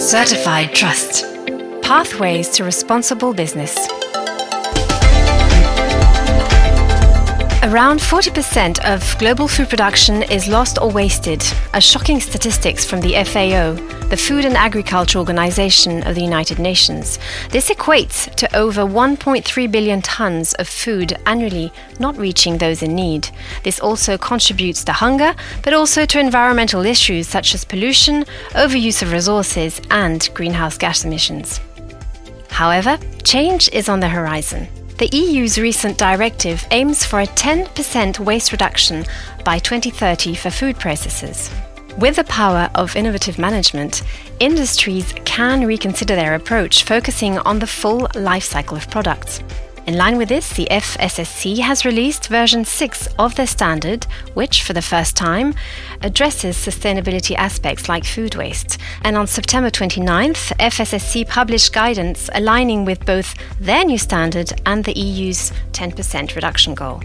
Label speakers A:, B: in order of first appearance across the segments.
A: Certified Trust Pathways to Responsible Business. Around 40% of global food production is lost or wasted, a shocking statistics from the FAO, the Food and Agriculture Organization of the United Nations. This equates to over 1.3 billion tons of food annually not reaching those in need. This also contributes to hunger, but also to environmental issues such as pollution, overuse of resources, and greenhouse gas emissions. However, change is on the horizon. The EU's recent directive aims for a 10% waste reduction by 2030 for food processors. With the power of innovative management, industries can reconsider their approach, focusing on the full life cycle of products. In line with this, the FSSC has released version 6 of their standard, which, for the first time, addresses sustainability aspects like food waste. And on September 29th, FSSC published guidance aligning with both their new standard and the EU's 10% reduction goal.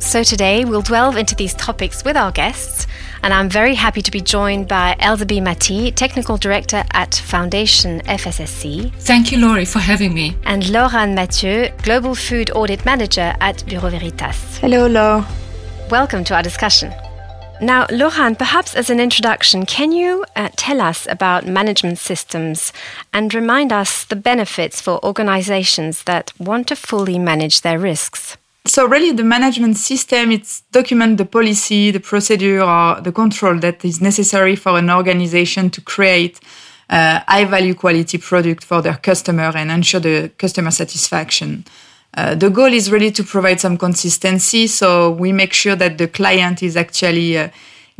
A: So today we'll delve into these topics with our guests, and I'm very happy to be joined by Elsabe Matthee, Technical Director at Foundation FSSC.
B: Thank you, Laurie, for having me.
A: And Laure-Anne Mathieu, Global Food Audit Manager at Bureau Veritas.
C: Hello, Laure.
A: Welcome to our discussion. Now, Laure-Anne, perhaps as an introduction, can you uh, tell us about management systems and remind us the benefits for organizations that want to fully manage their risks?
C: So really the management system, it's document the policy, the procedure or the control that is necessary for an organization to create a high value quality product for their customer and ensure the customer satisfaction. Uh, the goal is really to provide some consistency. So we make sure that the client is actually uh,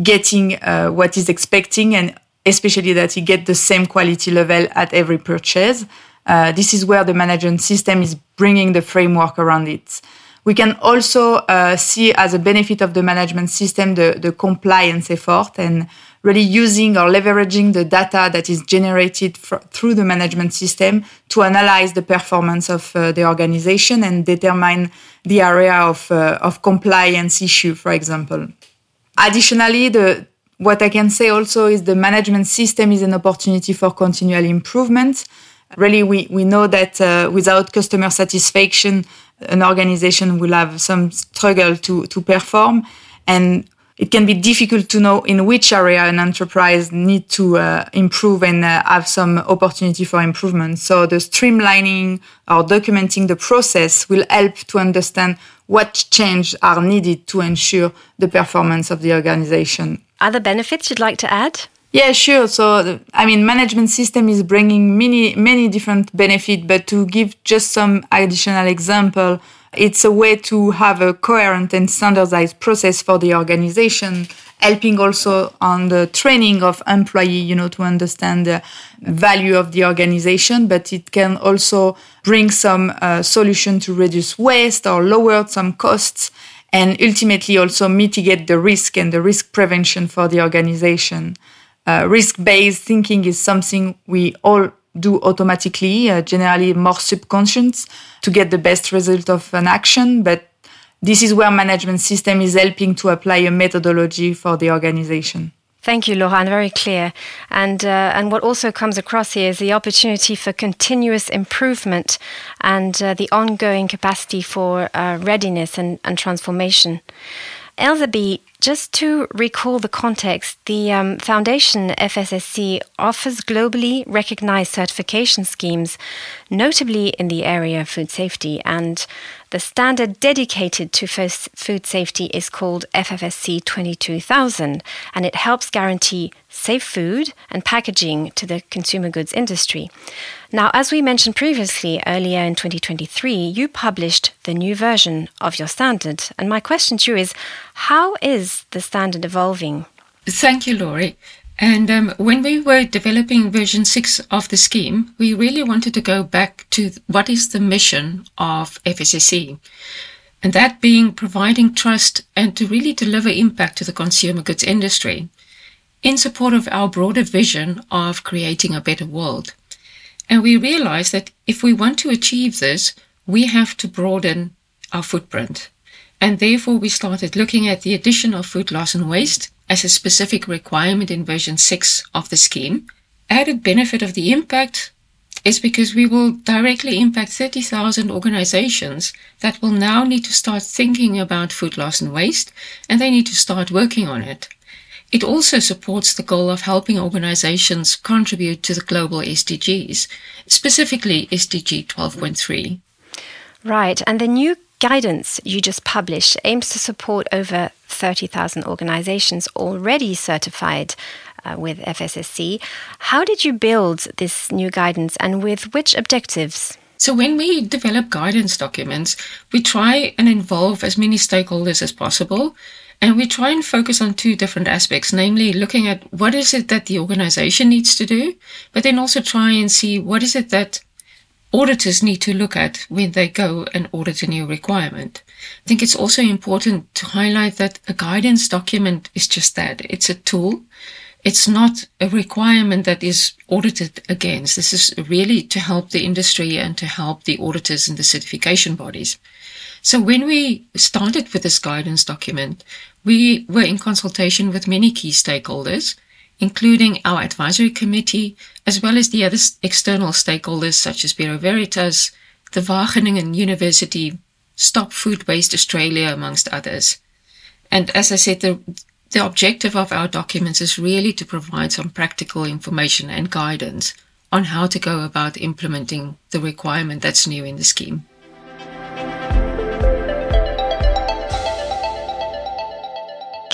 C: getting uh, what he's expecting and especially that he get the same quality level at every purchase. Uh, this is where the management system is bringing the framework around it. We can also uh, see as a benefit of the management system the, the compliance effort and really using or leveraging the data that is generated through the management system to analyze the performance of uh, the organization and determine the area of, uh, of compliance issue, for example. Additionally, the, what I can say also is the management system is an opportunity for continual improvement. Really, we, we know that uh, without customer satisfaction, an organization will have some struggle to, to perform. And it can be difficult to know in which area an enterprise need to uh, improve and uh, have some opportunity for improvement. So the streamlining or documenting the process will help to understand what change are needed to ensure the performance of the organization.
A: Other benefits you'd like to add?
C: Yeah, sure. So, I mean, management system is bringing many, many different benefits, but to give just some additional example, it's a way to have a coherent and standardized process for the organization, helping also on the training of employee, you know, to understand the value of the organization, but it can also bring some uh, solution to reduce waste or lower some costs and ultimately also mitigate the risk and the risk prevention for the organization uh, risk-based thinking is something we all do automatically, uh, generally more subconscious, to get the best result of an action. But this is where management system is helping to apply a methodology for the organization.
A: Thank you, Laure-Anne. Very clear. And uh, and what also comes across here is the opportunity for continuous improvement and uh, the ongoing capacity for uh, readiness and, and transformation. Elsabe, just to recall the context, the um, Foundation FSSC offers globally recognized certification schemes, notably in the area of food safety, and the standard dedicated to food safety is called FSSC 22000, and it helps guarantee safe food and packaging to the consumer goods industry. Now, as we mentioned previously, earlier in 2023, you published the new version of your standard. And my question to you is how is the standard evolving?
B: Thank you, Laurie. And um, when we were developing version 6 of the scheme, we really wanted to go back to what is the mission of FSSC. And that being providing trust and to really deliver impact to the consumer goods industry in support of our broader vision of creating a better world. And we realized that if we want to achieve this, we have to broaden our footprint. And therefore, we started looking at the addition of food loss and waste as a specific requirement in version 6 of the scheme. added benefit of the impact is because we will directly impact 30,000 organizations that will now need to start thinking about food loss and waste, and they need to start working on it. It also supports the goal of helping organizations contribute to the global SDGs, specifically SDG 12.3.
A: Right, and the new guidance you just published aims to support over 30,000 organizations already certified uh, with FSSC. How did you build this new guidance and with which objectives?
B: So, when we develop guidance documents, we try and involve as many stakeholders as possible. And we try and focus on two different aspects, namely looking at what is it that the organization needs to do, but then also try and see what is it that auditors need to look at when they go and audit a new requirement. I think it's also important to highlight that a guidance document is just that. It's a tool. It's not a requirement that is audited against. This is really to help the industry and to help the auditors and the certification bodies. So when we started with this guidance document, we were in consultation with many key stakeholders including our advisory committee, as well as the other external stakeholders such as Bureau Veritas, the Wageningen University, Stop Food Waste Australia, amongst others. And as I said, the, the objective of our documents is really to provide some practical information and guidance on how to go about implementing the requirement that's new in the scheme.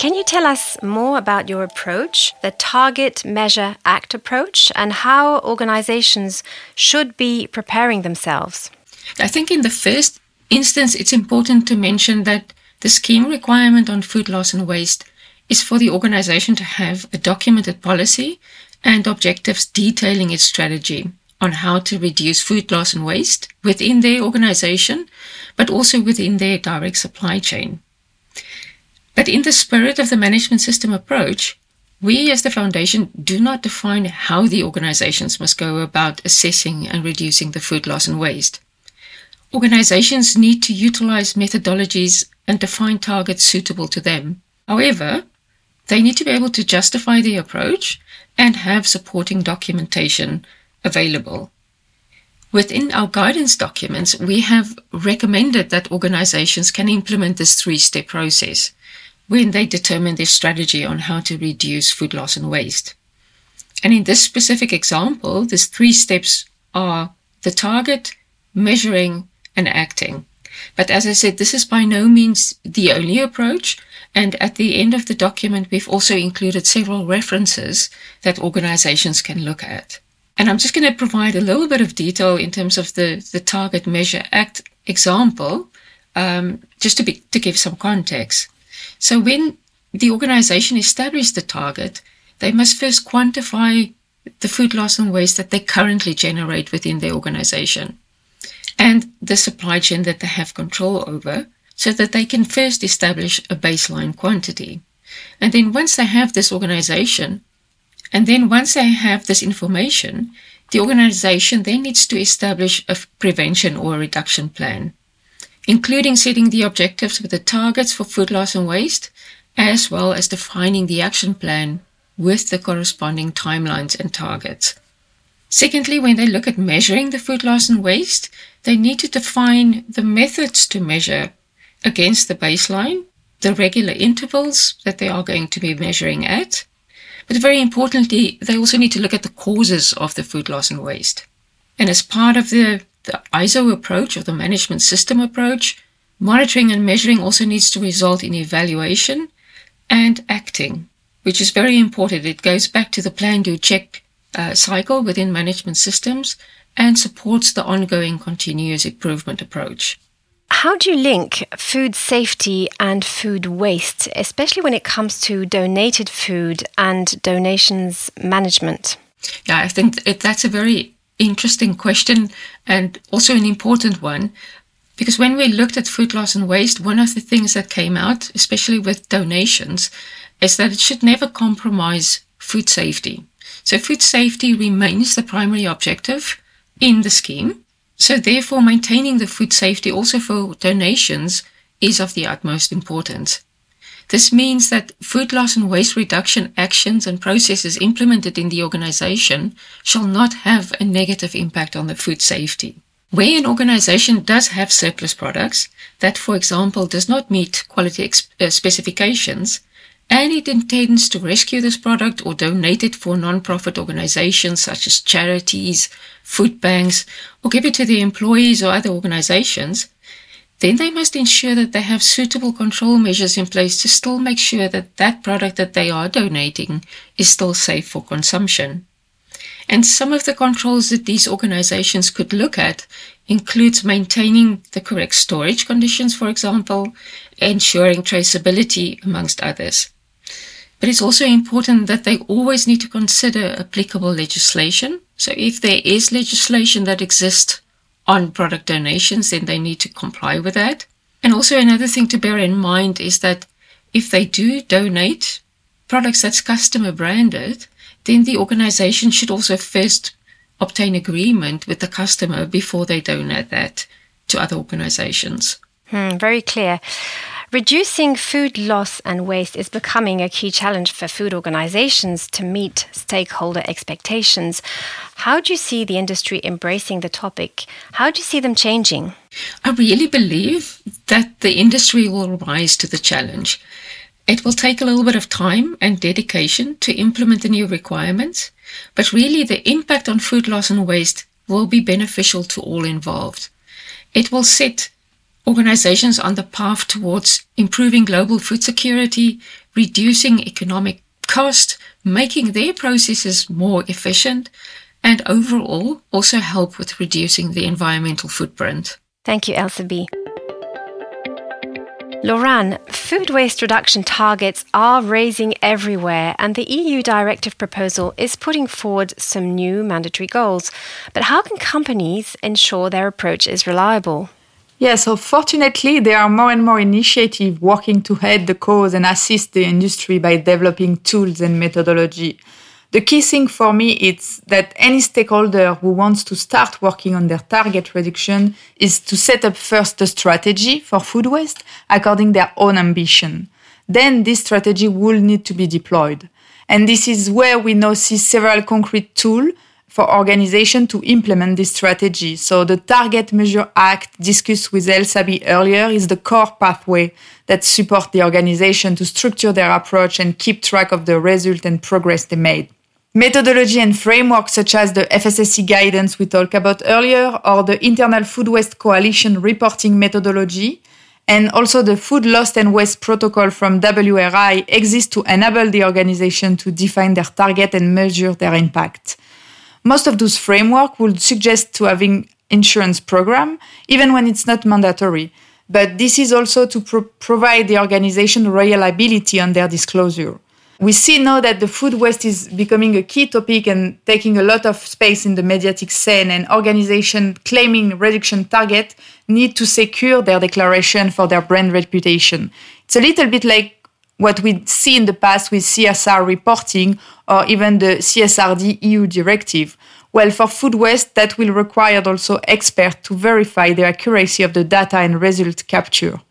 A: Can you tell us more about your approach, the Target, Measure, Act approach, and how organizations should be preparing themselves?
B: I think in the first instance, it's important to mention that the scheme requirement on food loss and waste is for the organization to have a documented policy and objectives detailing its strategy on how to reduce food loss and waste within their organization, but also within their direct supply chain. But in the spirit of the management system approach, we as the foundation do not define how the organizations must go about assessing and reducing the food loss and waste. Organizations need to utilize methodologies and define targets suitable to them. However, they need to be able to justify the approach and have supporting documentation available. Within our guidance documents, we have recommended that organizations can implement this three step process when they determine their strategy on how to reduce food loss and waste. And in this specific example, these three steps are the target, measuring, and acting. But as I said, this is by no means the only approach. And at the end of the document, we've also included several references that organizations can look at. And I'm just going to provide a little bit of detail in terms of the, the target measure act example, um, just to, be, to give some context. So when the organization establishes the target, they must first quantify the food loss and waste that they currently generate within their organization and the supply chain that they have control over so that they can first establish a baseline quantity. And then once they have this organization, and then once they have this information, the organization then needs to establish a prevention or a reduction plan including setting the objectives with the targets for food loss and waste, as well as defining the action plan with the corresponding timelines and targets. Secondly, when they look at measuring the food loss and waste, they need to define the methods to measure against the baseline, the regular intervals that they are going to be measuring at. But very importantly, they also need to look at the causes of the food loss and waste. And as part of the the ISO approach or the management system approach, monitoring and measuring also needs to result in evaluation and acting, which is very important. It goes back to the plan, do, check uh, cycle within management systems and supports the ongoing continuous improvement approach.
A: How do you link food safety and food waste, especially when it comes to donated food and donations management?
B: Yeah, I think that's a very interesting question and also an important one because when we looked at food loss and waste, one of the things that came out, especially with donations, is that it should never compromise food safety. So food safety remains the primary objective in the scheme. So therefore, maintaining the food safety also for donations is of the utmost importance. This means that food loss and waste reduction actions and processes implemented in the organization shall not have a negative impact on the food safety. Where an organization does have surplus products that, for example, does not meet quality uh, specifications, and it intends to rescue this product or donate it for non-profit organizations such as charities, food banks, or give it to the employees or other organizations, then they must ensure that they have suitable control measures in place to still make sure that that product that they are donating is still safe for consumption. And some of the controls that these organizations could look at includes maintaining the correct storage conditions, for example, ensuring traceability, amongst others. But it's also important that they always need to consider applicable legislation. So if there is legislation that exists on product donations, then they need to comply with that. And also another thing to bear in mind is that if they do donate products that's customer branded, then the organization should also first obtain agreement with the customer before they donate that to other organizations.
A: Hmm, very clear. Reducing food loss and waste is becoming a key challenge for food organizations to meet stakeholder expectations. How do you see the industry embracing the topic? How do you see them changing?
B: I really believe that the industry will rise to the challenge. It will take a little bit of time and dedication to implement the new requirements, but really the impact on food loss and waste will be beneficial to all involved. It will set organizations on the path towards improving global food security, reducing economic cost, making their processes more efficient, and overall also help with reducing the environmental footprint.
A: Thank you, Elsa B. Laure-Anne, food waste reduction targets are raising everywhere, and the EU directive proposal is putting forward some new mandatory goals. But how can companies ensure their approach is reliable?
C: Yeah, so fortunately, there are more and more initiatives working to head the cause and assist the industry by developing tools and methodology. The key thing for me is that any stakeholder who wants to start working on their target reduction is to set up first a strategy for food waste according their own ambition. Then this strategy will need to be deployed. And this is where we now see several concrete tools for organization to implement this strategy. So the Target Measure Act discussed with Elsabe earlier is the core pathway that support the organization to structure their approach and keep track of the result and progress they made. Methodology and frameworks such as the FSSC guidance we talked about earlier or the International Food Waste Coalition reporting methodology and also the Food Loss and Waste Protocol from WRI exist to enable the organization to define their target and measure their impact. Most of those framework would suggest to having insurance program, even when it's not mandatory. But this is also to pro- provide the organization reliability on their disclosure. We see now that the food waste is becoming a key topic and taking a lot of space in the mediatic scene and organizations claiming reduction target need to secure their declaration for their brand reputation. It's a little bit like what we see in the past with CSR reporting or even the CSRD EU directive. Well, for food waste, that will require also experts to verify the accuracy of the data and result capture.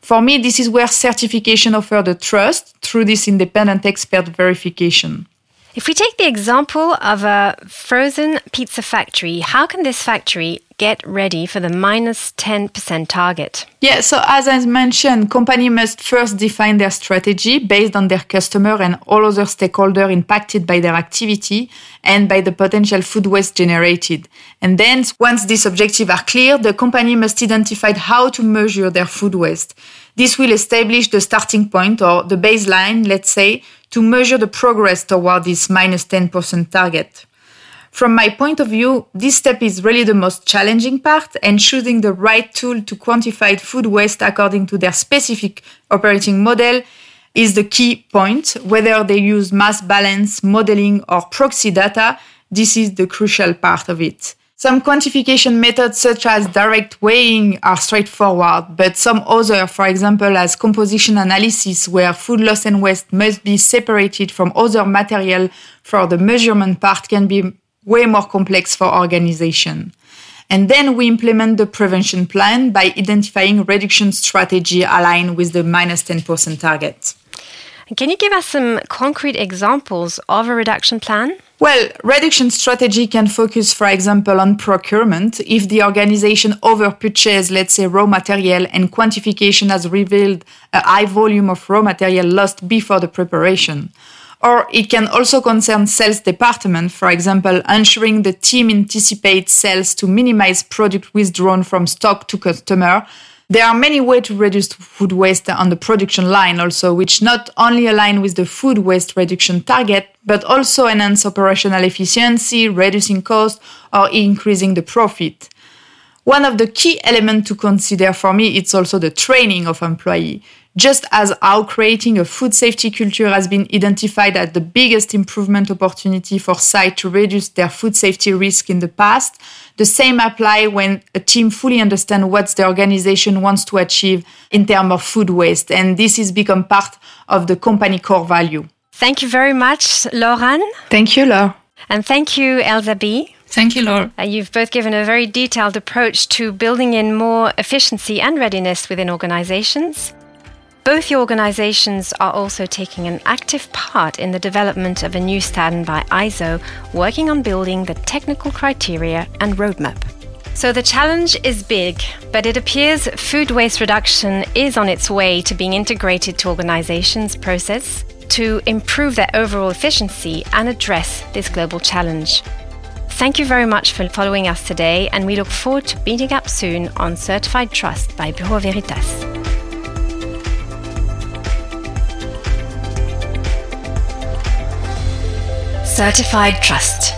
C: For me, this is where certification offers the trust through this independent expert verification.
A: If we take the example of a frozen pizza factory, how can this factory get ready for the minus 10% target?
C: Yeah, so as I mentioned, company must first define their strategy based on their customer and all other stakeholders impacted by their activity and by the potential food waste generated. And then once these objectives are clear, the company must identify how to measure their food waste. This will establish the starting point or the baseline, let's say, to measure the progress toward this minus 10% target. From my point of view, this step is really the most challenging part, and choosing the right tool to quantify food waste according to their specific operating model is the key point. Whether they use mass balance, modeling, or proxy data, this is the crucial part of it. Some quantification methods, such as direct weighing, are straightforward, but some other, for example, as composition analysis, where food loss and waste must be separated from other material for the measurement part, can be way more complex for organization. And then we implement the prevention plan by identifying reduction strategy aligned with the minus 10% target.
A: Can you give us some concrete examples of a reduction plan?
C: Well, reduction strategy can focus, for example, on procurement. If the organization overpurchased, let's say, raw material and quantification has revealed a high volume of raw material lost before the preparation. Or it can also concern sales department, for example, ensuring the team anticipates sales to minimize product withdrawn from stock to customer. There are many ways to reduce food waste on the production line also, which not only align with the food waste reduction target, but also enhance operational efficiency, reducing cost, or increasing the profit. One of the key elements to consider for me is also the training of employee. Just as how creating a food safety culture has been identified as the biggest improvement opportunity for sites to reduce their food safety risk in the past, the same apply when a team fully understands what the organization wants to achieve in terms of food waste. And this has become part of the company core value.
A: Thank you very much, Laure-Anne.
C: Thank you, Laure.
A: And thank you, Elsabe.
B: Thank you, Laure.
A: Uh, you've both given a very detailed approach to building in more efficiency and readiness within organizations. Both organizations are also taking an active part in the development of a new standard by ISO, working on building the technical criteria and roadmap. So the challenge is big, but it appears food waste reduction is on its way to being integrated to organizations' process to improve their overall efficiency and address this global challenge. Thank you very much for following us today, and we look forward to meeting up soon on Certified Trust by Bureau Veritas. Certified Trust